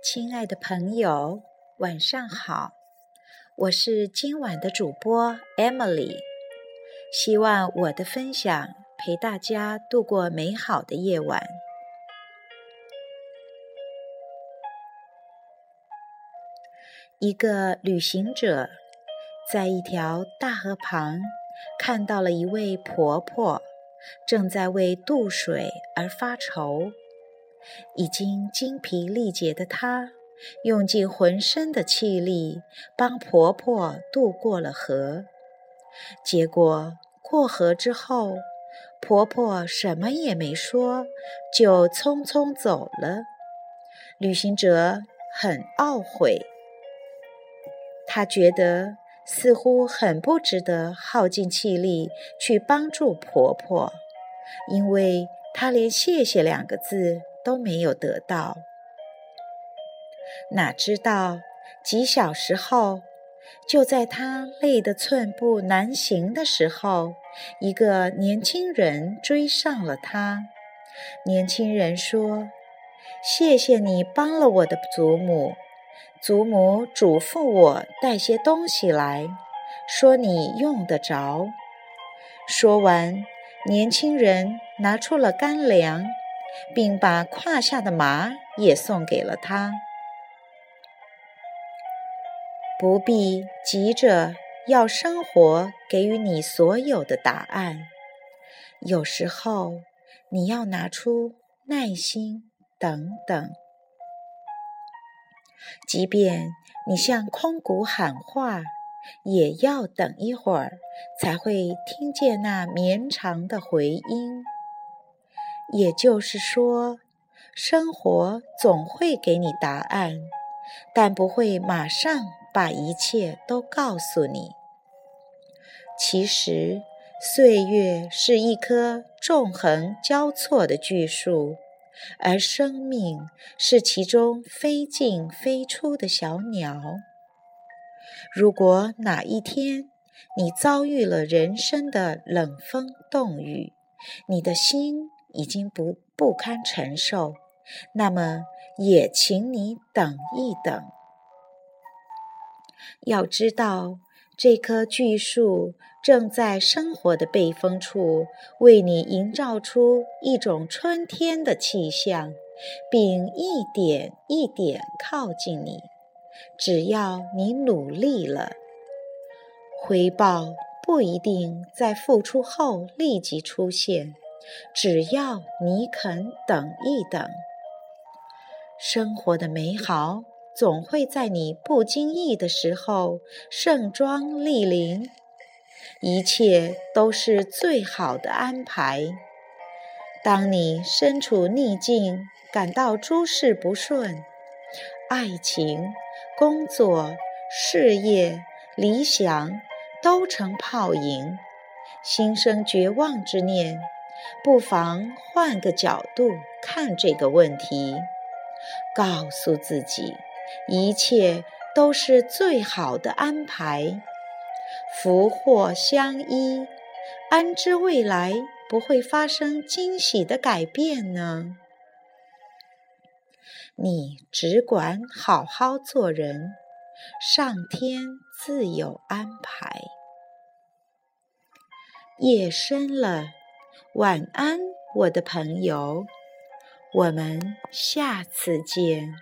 亲爱的朋友，晚上好！我是今晚的主播 Emily，希望我的分享陪大家度过美好的夜晚。一个旅行者在一条大河旁看到了一位婆婆，正在为渡水而发愁。已经精疲力竭的她，用尽浑身的气力帮婆婆渡过了河。结果过河之后，婆婆什么也没说，就匆匆走了。旅行者很懊悔，他觉得似乎很不值得耗尽气力去帮助婆婆，因为他连“谢谢”两个字。都没有得到，哪知道几小时后，就在他累得寸步难行的时候，一个年轻人追上了他。年轻人说：“谢谢你帮了我的祖母，祖母嘱咐我带些东西来，说你用得着。”说完，年轻人拿出了干粮。并把胯下的马也送给了他。不必急着要生活给予你所有的答案，有时候你要拿出耐心等等。即便你向空谷喊话，也要等一会儿才会听见那绵长的回音。也就是说，生活总会给你答案，但不会马上把一切都告诉你。其实，岁月是一棵纵横交错的巨树，而生命是其中飞进飞出的小鸟。如果哪一天你遭遇了人生的冷风冻雨，你的心。已经不不堪承受，那么也请你等一等。要知道，这棵巨树正在生活的背风处为你营造出一种春天的气象，并一点一点靠近你。只要你努力了，回报不一定在付出后立即出现。只要你肯等一等，生活的美好总会在你不经意的时候盛装莅临。一切都是最好的安排。当你身处逆境，感到诸事不顺，爱情、工作、事业、理想都成泡影，心生绝望之念。不妨换个角度看这个问题，告诉自己，一切都是最好的安排，福祸相依，安知未来不会发生惊喜的改变呢？你只管好好做人，上天自有安排。夜深了。晚安，我的朋友，我们下次见。